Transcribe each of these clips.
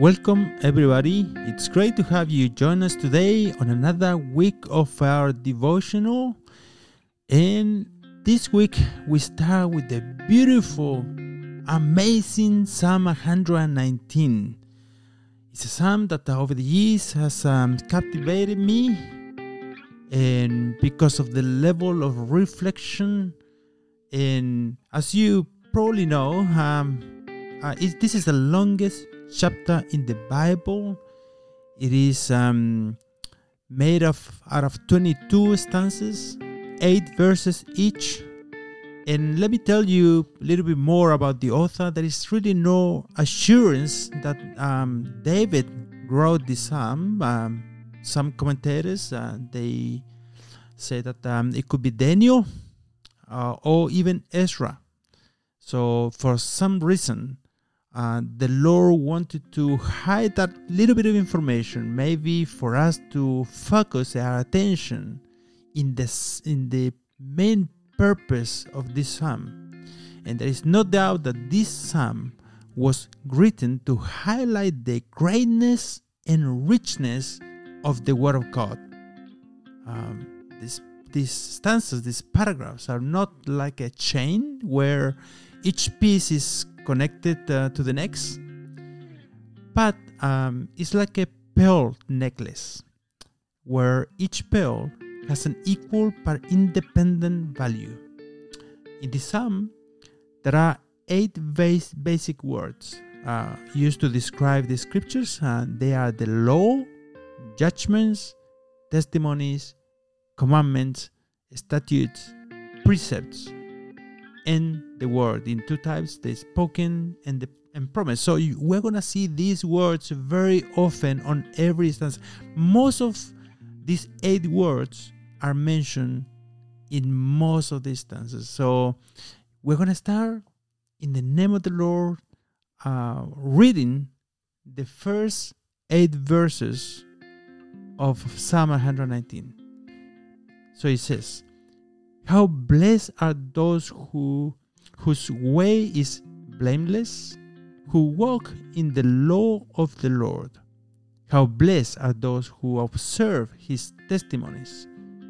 Welcome, everybody. It's great to have you join us today on another week of our devotional. And this week, we start with the beautiful, amazing Psalm 119. It's a psalm that over the years has um, captivated me, and because of the level of reflection, and as you probably know, um, uh, this is the longest chapter in the Bible. It is um, made of out of 22 stanzas, eight verses each. And let me tell you a little bit more about the author. There is really no assurance that um, David wrote this psalm. Um, some commentators uh, they say that um, it could be Daniel uh, or even Ezra. So for some reason, uh, the Lord wanted to hide that little bit of information, maybe for us to focus our attention in the in the main purpose of this psalm. And there is no doubt that this psalm was written to highlight the greatness and richness of the Word of God. Um, this, these stanzas, these paragraphs, are not like a chain where each piece is connected uh, to the next, but um, it's like a pearl necklace where each pearl has an equal but independent value. In the sum, there are eight base, basic words uh, used to describe the scriptures. Uh, they are the law, judgments, testimonies, commandments, statutes, precepts, and the word. In two types the spoken and the and promise so you, we're gonna see these words very often on every instance. Most of these eight words are mentioned in most of the instances. So we're gonna start in the name of the lord uh, reading the first eight verses of psalm 119 so it says how blessed are those who whose way is blameless, who walk in the law of the Lord. How blessed are those who observe his testimonies,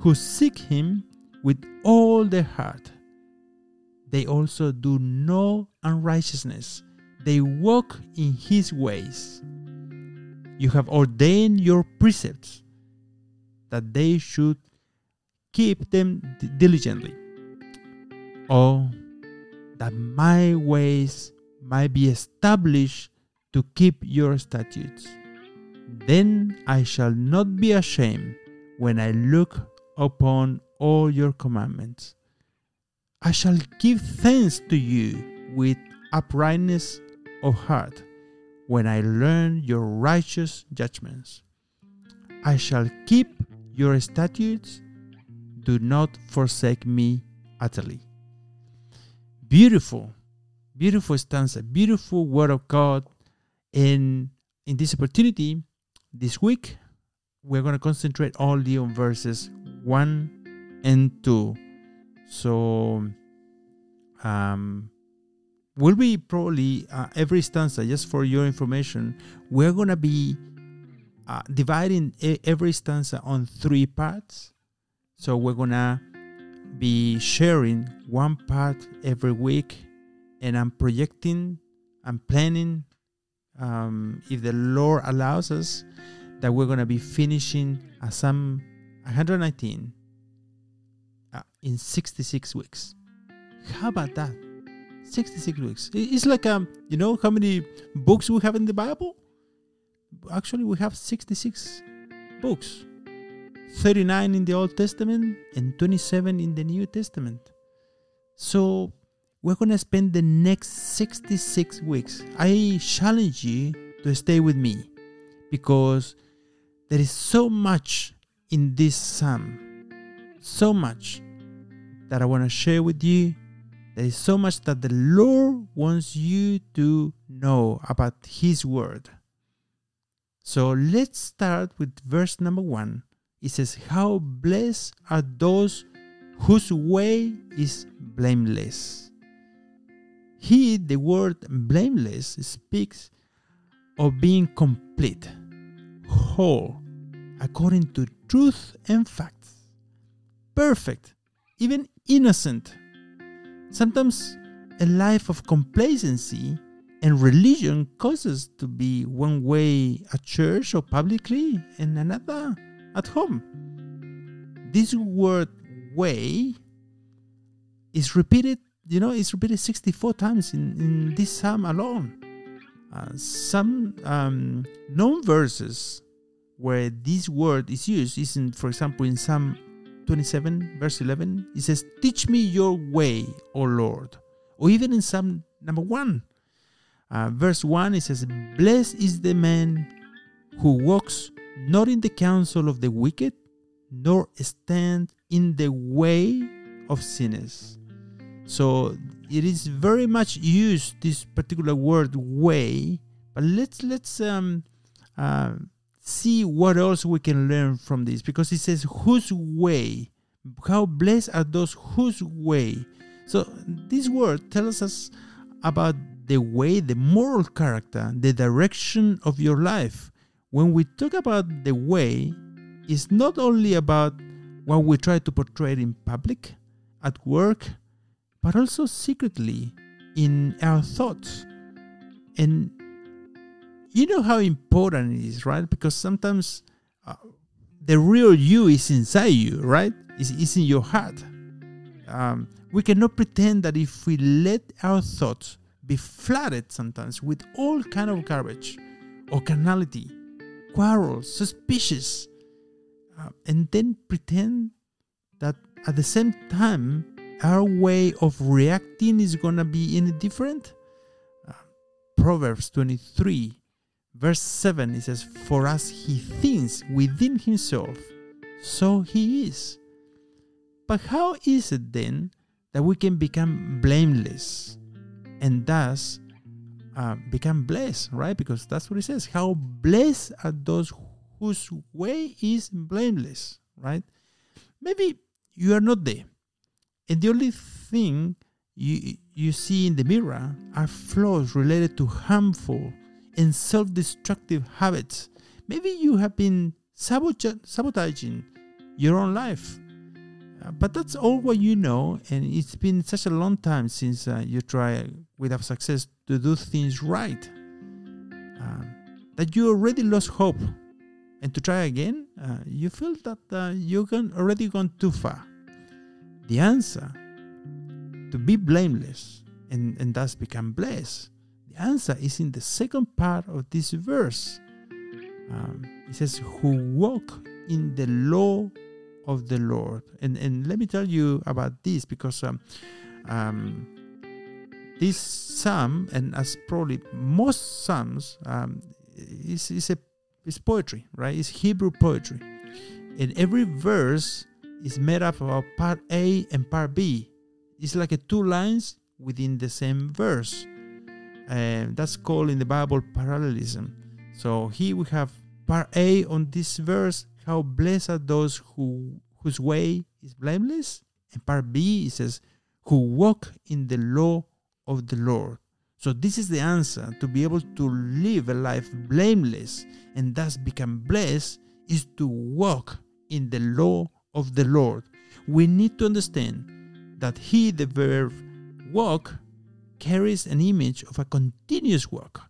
who seek him with all their heart. They also do no unrighteousness, they walk in his ways. You have ordained your precepts that they should keep them diligently. Or that my ways might be established to keep your statutes. Then I shall not be ashamed when I look upon all your commandments. I shall give thanks to you with uprightness of heart when I learn your righteous judgments. I shall keep your statutes do not forsake me utterly. Beautiful, beautiful stanza, beautiful word of God. And in this opportunity, this week, we're going to concentrate only on verses 1 and 2. So, um, will be probably uh, every stanza, just for your information, we're going to be uh, dividing every stanza on three parts. So we're gonna be sharing one part every week, and I'm projecting, I'm planning, um, if the Lord allows us, that we're gonna be finishing a Psalm 119 uh, in 66 weeks. How about that? 66 weeks. It's like um, you know how many books we have in the Bible? Actually, we have 66 books. 39 in the Old Testament and 27 in the New Testament. So we're going to spend the next 66 weeks. I challenge you to stay with me because there is so much in this psalm, so much that I want to share with you. There is so much that the Lord wants you to know about His Word. So let's start with verse number one it says, How blessed are those whose way is blameless. Here, the word blameless speaks of being complete, whole, according to truth and facts, perfect, even innocent. Sometimes a life of complacency and religion causes to be one way at church or publicly and another at home. This word way is repeated, you know, it's repeated 64 times in, in this psalm alone. Uh, some um, known verses where this word is used is in, for example, in Psalm 27, verse 11, it says, Teach me your way, O Lord. Or even in Psalm number 1, uh, verse 1, it says, Blessed is the man who walks not in the counsel of the wicked, nor stand in the way of sinners. So it is very much used this particular word way, but let's let's um, uh, see what else we can learn from this because it says whose way, how blessed are those whose way. So this word tells us about the way, the moral character, the direction of your life. When we talk about the way, it's not only about what we try to portray in public, at work, but also secretly in our thoughts. And you know how important it is, right? Because sometimes uh, the real you is inside you, right? It's, it's in your heart. Um, we cannot pretend that if we let our thoughts be flooded sometimes with all kind of garbage or carnality, suspicious, uh, and then pretend that at the same time our way of reacting is gonna be any different. Uh, Proverbs 23, verse 7, it says, For as he thinks within himself, so he is. But how is it then that we can become blameless? and thus uh, become blessed, right? Because that's what it says. How blessed are those whose way is blameless, right? Maybe you are not there, and the only thing you you see in the mirror are flaws related to harmful and self-destructive habits. Maybe you have been sabotaging your own life uh, but that's all what you know, and it's been such a long time since uh, you try without success to do things right um, that you already lost hope. And to try again, uh, you feel that uh, you've already gone too far. The answer to be blameless and, and thus become blessed, the answer is in the second part of this verse. Um, it says, Who walk in the law of the Lord. And and let me tell you about this because um, um, this psalm, and as probably most psalms, um, is is a is poetry, right? It's Hebrew poetry, and every verse is made up of part A and part B. It's like a two lines within the same verse, and that's called in the Bible parallelism. So here we have part A on this verse how blessed are those who whose way is blameless. And part B it says, who walk in the law of the Lord. So this is the answer to be able to live a life blameless and thus become blessed is to walk in the law of the Lord. We need to understand that he, the verb walk, carries an image of a continuous walk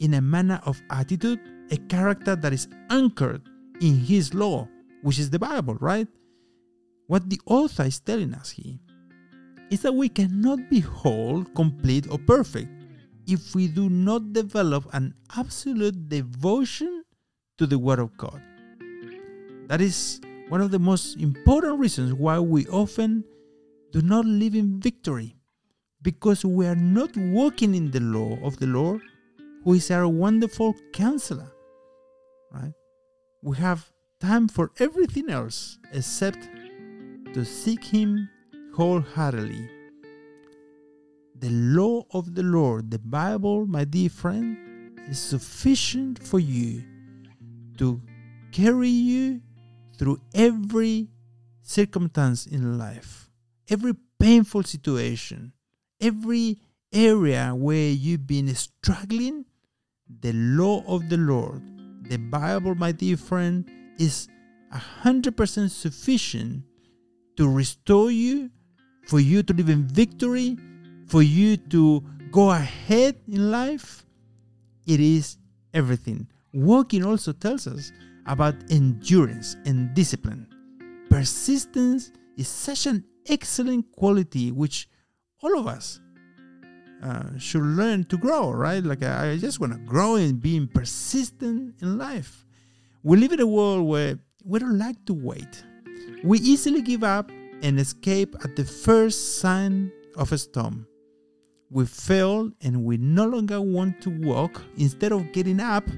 in a manner of attitude, a character that is anchored in His law, which is the Bible, right? What the author is telling us here is that we cannot be whole, complete, or perfect if we do not develop an absolute devotion to the Word of God. That is one of the most important reasons why we often do not live in victory because we are not walking in the law of the Lord, who is our wonderful counselor. Right? We have time for everything else except to seek Him wholeheartedly. The law of the Lord, the Bible, my dear friend, is sufficient for you to carry you through every circumstance in life, every painful situation, every area where you've been struggling. the law of the Lord, the Bible, my dear friend, is 100% sufficient to restore you, for you to live in victory, for you to go ahead in life. It is everything. Walking also tells us about endurance and discipline. Persistence is such an excellent quality which all of us uh, should learn to grow, right? Like I, I just want to grow in being persistent in life. We live in a world where we don't like to wait. We easily give up and escape at the first sign of a storm. We fail and we no longer want to walk instead of getting up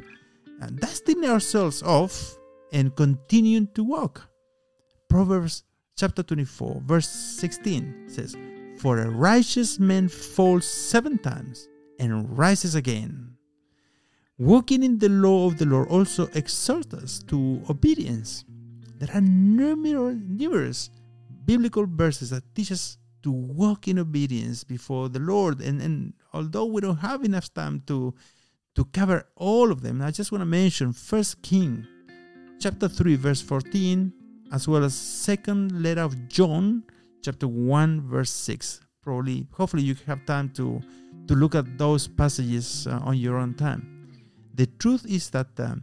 and dusting ourselves off and continuing to walk. Proverbs chapter 24, verse 16 says, For a righteous man falls seven times and rises again. Walking in the law of the Lord also exhorts us to obedience. There are numerous biblical verses that teach us to walk in obedience before the Lord. And, and although we don't have enough time to, to cover all of them, I just want to mention First King chapter 3, verse 14, as well as second letter of John, chapter 1, verse 6. Probably, hopefully, you have time to, to look at those passages uh, on your own time. The truth is that um,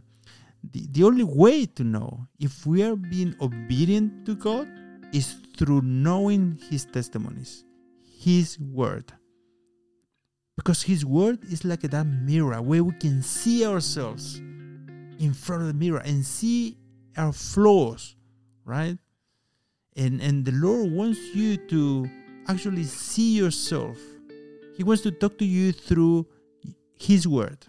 the, the only way to know if we are being obedient to God is through knowing His testimonies, His word. Because His word is like that mirror where we can see ourselves in front of the mirror and see our flaws, right? And and the Lord wants you to actually see yourself. He wants to talk to you through his word.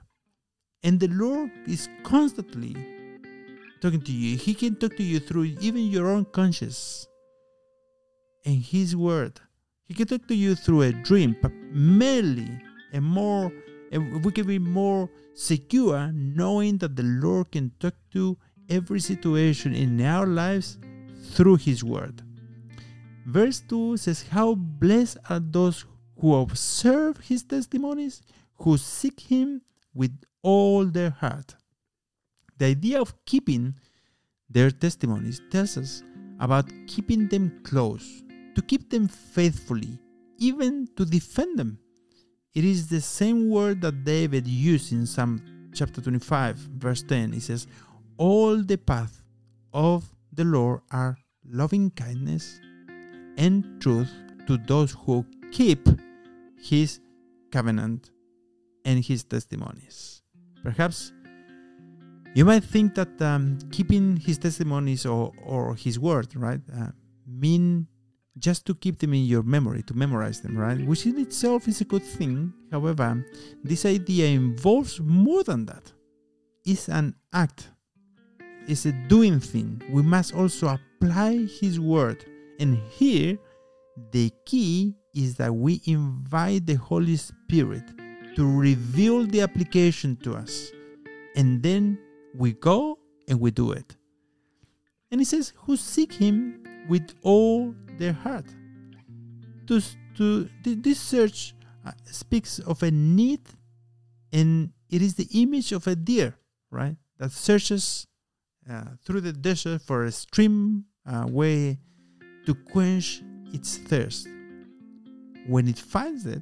And the Lord is constantly talking to you. He can talk to you through even your own conscience and his word. He can talk to you through a dream, but mainly and more and we can be more secure knowing that the Lord can talk to every situation in our lives through His Word. Verse 2 says, How blessed are those who observe His testimonies, who seek Him with all their heart. The idea of keeping their testimonies tells us about keeping them close, to keep them faithfully, even to defend them. It is the same word that David used in Psalm chapter 25, verse 10. He says, all the paths of the Lord are loving kindness and truth to those who keep his covenant and his testimonies. Perhaps you might think that um, keeping his testimonies or, or his word, right, uh, mean just to keep them in your memory, to memorize them, right? Which in itself is a good thing. However, this idea involves more than that. It's an act it's a doing thing. We must also apply His word. And here, the key is that we invite the Holy Spirit to reveal the application to us. And then we go and we do it. And he says, Who seek Him with all their heart. To, to, this search uh, speaks of a need, and it is the image of a deer, right? That searches uh, through the desert for a stream uh, way to quench its thirst. When it finds it,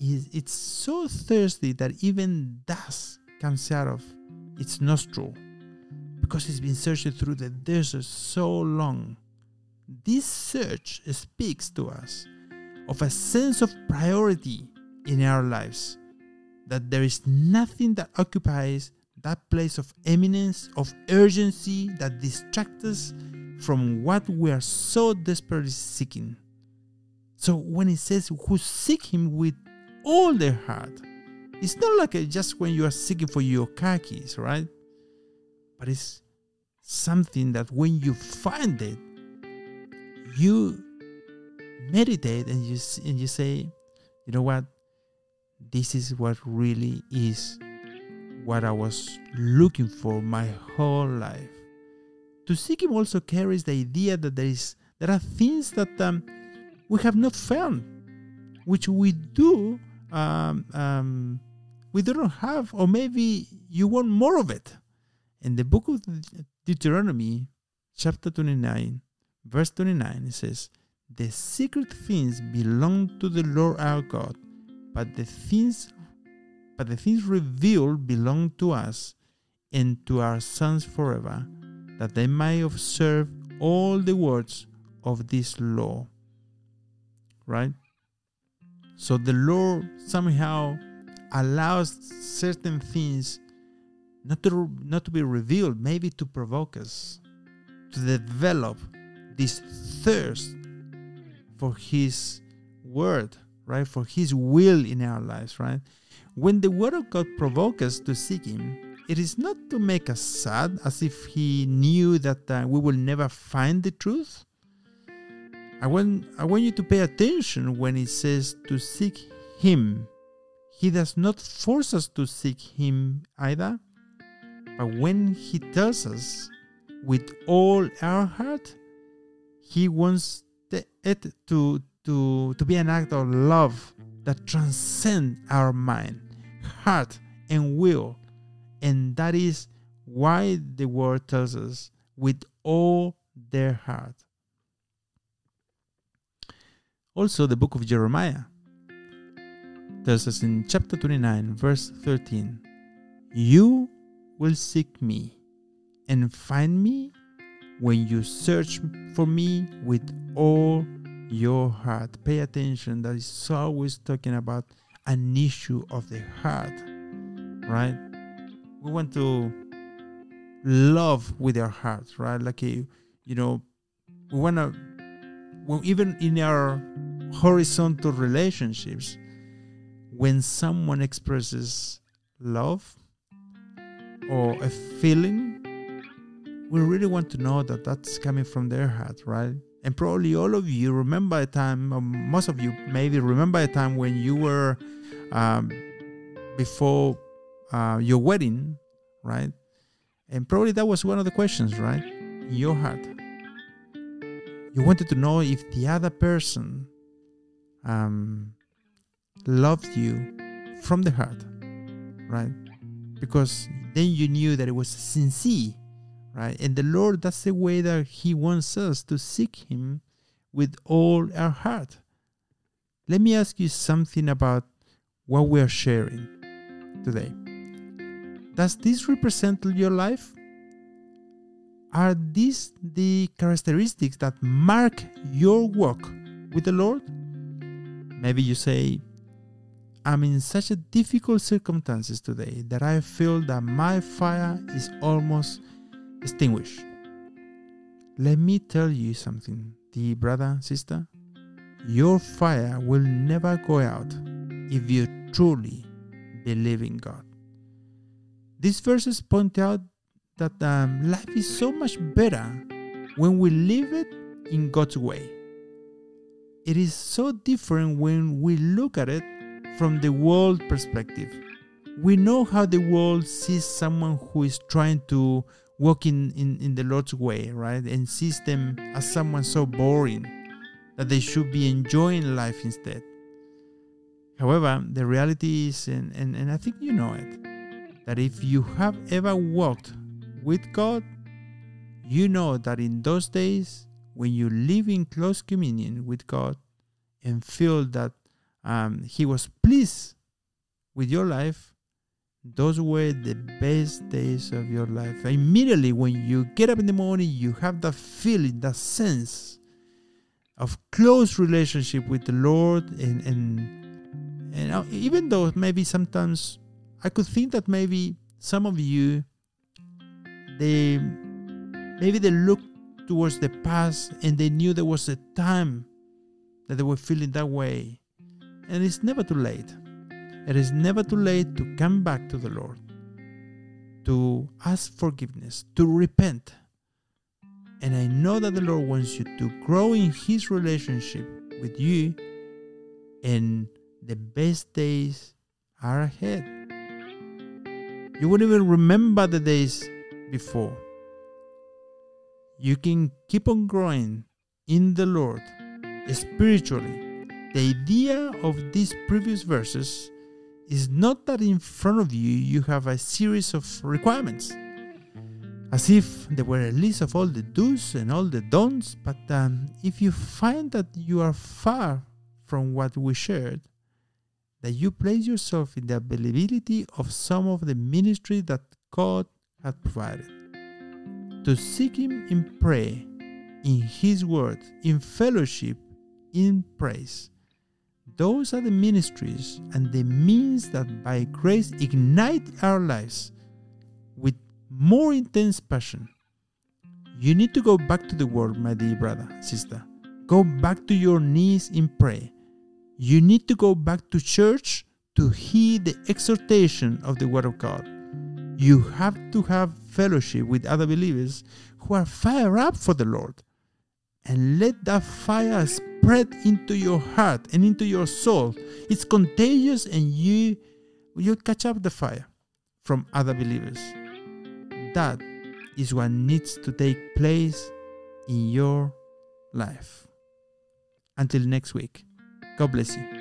it's so thirsty that even dust comes out of its nostril because it's been searching through the desert so long. This search speaks to us of a sense of priority in our lives, that there is nothing that occupies that place of eminence, of urgency that distracts us from what we are so desperately seeking. So when it says, who seek Him with all their heart, it's not like just when you are seeking for your keys, right? But it's something that when you find it, you meditate and you and you say, you know what, this is what really is what I was looking for my whole life. To seek Him also carries the idea that there is there are things that um, we have not found, which we do um, um, we don't have, or maybe you want more of it. In the book of Deuteronomy, chapter 29, verse 29, it says, The secret things belong to the Lord our God, but the things but the things revealed belong to us and to our sons forever, that they may observe all the words of this law. Right? So the Lord somehow allows certain things not to, not to be revealed, maybe to provoke us, to develop this thirst for His word, right? For His will in our lives, right? When the word of God provokes us to seek Him, it is not to make us sad as if He knew that uh, we will never find the truth. I want, I want you to pay attention when it says to seek Him he does not force us to seek Him either, but when He tells us with all our heart, He wants it to, to, to be an act of love that transcends our mind, heart, and will. And that is why the word tells us with all their heart. Also, the book of Jeremiah tells us in chapter 29, verse 13 You will seek me and find me when you search for me with all your heart. Pay attention, that is always talking about an issue of the heart, right? We want to love with our hearts, right? Like, a, you know, we want to, well, even in our horizontal relationships, when someone expresses love or a feeling, we really want to know that that's coming from their heart, right? And probably all of you remember a time, most of you maybe remember a time when you were um, before uh, your wedding, right? And probably that was one of the questions, right? In your heart. You wanted to know if the other person um, loved you from the heart, right? Because then you knew that it was sincere, right? And the Lord, that's the way that He wants us to seek Him with all our heart. Let me ask you something about what we are sharing today. Does this represent your life? Are these the characteristics that mark your walk with the Lord? Maybe you say, I'm in such a difficult circumstances today that I feel that my fire is almost extinguished. Let me tell you something, dear brother, sister. Your fire will never go out if you truly believe in God. These verses point out that um, life is so much better when we live it in God's way. It is so different when we look at it from the world perspective. We know how the world sees someone who is trying to walk in, in, in the Lord's way, right? And sees them as someone so boring that they should be enjoying life instead. However, the reality is, and, and, and I think you know it, that if you have ever walked with God, you know that in those days when you live in close communion with God and feel that um, he was pleased with your life, those were the best days of your life. Immediately, when you get up in the morning, you have that feeling, that sense of close relationship with the Lord, and and and uh, even though maybe sometimes I could think that maybe some of you they maybe they look towards the past and they knew there was a time that they were feeling that way and it's never too late. It is never too late to come back to the Lord, to ask forgiveness, to repent. And I know that the Lord wants you to grow in His relationship with you, and the best days are ahead. You won't even remember the days before. You can keep on growing in the Lord spiritually the idea of these previous verses is not that in front of you you have a series of requirements, as if there were a list of all the do's and all the don'ts. But um, if you find that you are far from what we shared, that you place yourself in the availability of some of the ministry that God had provided. To seek Him in prayer, in His Word, in fellowship, in praise. Those are the ministries and the means that by grace ignite our lives with more intense passion. You need to go back to the Word, my dear brother, sister. Go back to your knees in prayer you need to go back to church to hear the exhortation of the Word of God. You have to have fellowship with other believers who are fired up for the Lord. And let that fire spread into your heart and into your soul. It's contagious and you you catch up the fire from other believers. That is what needs to take place in your life. Until next week. God bless you.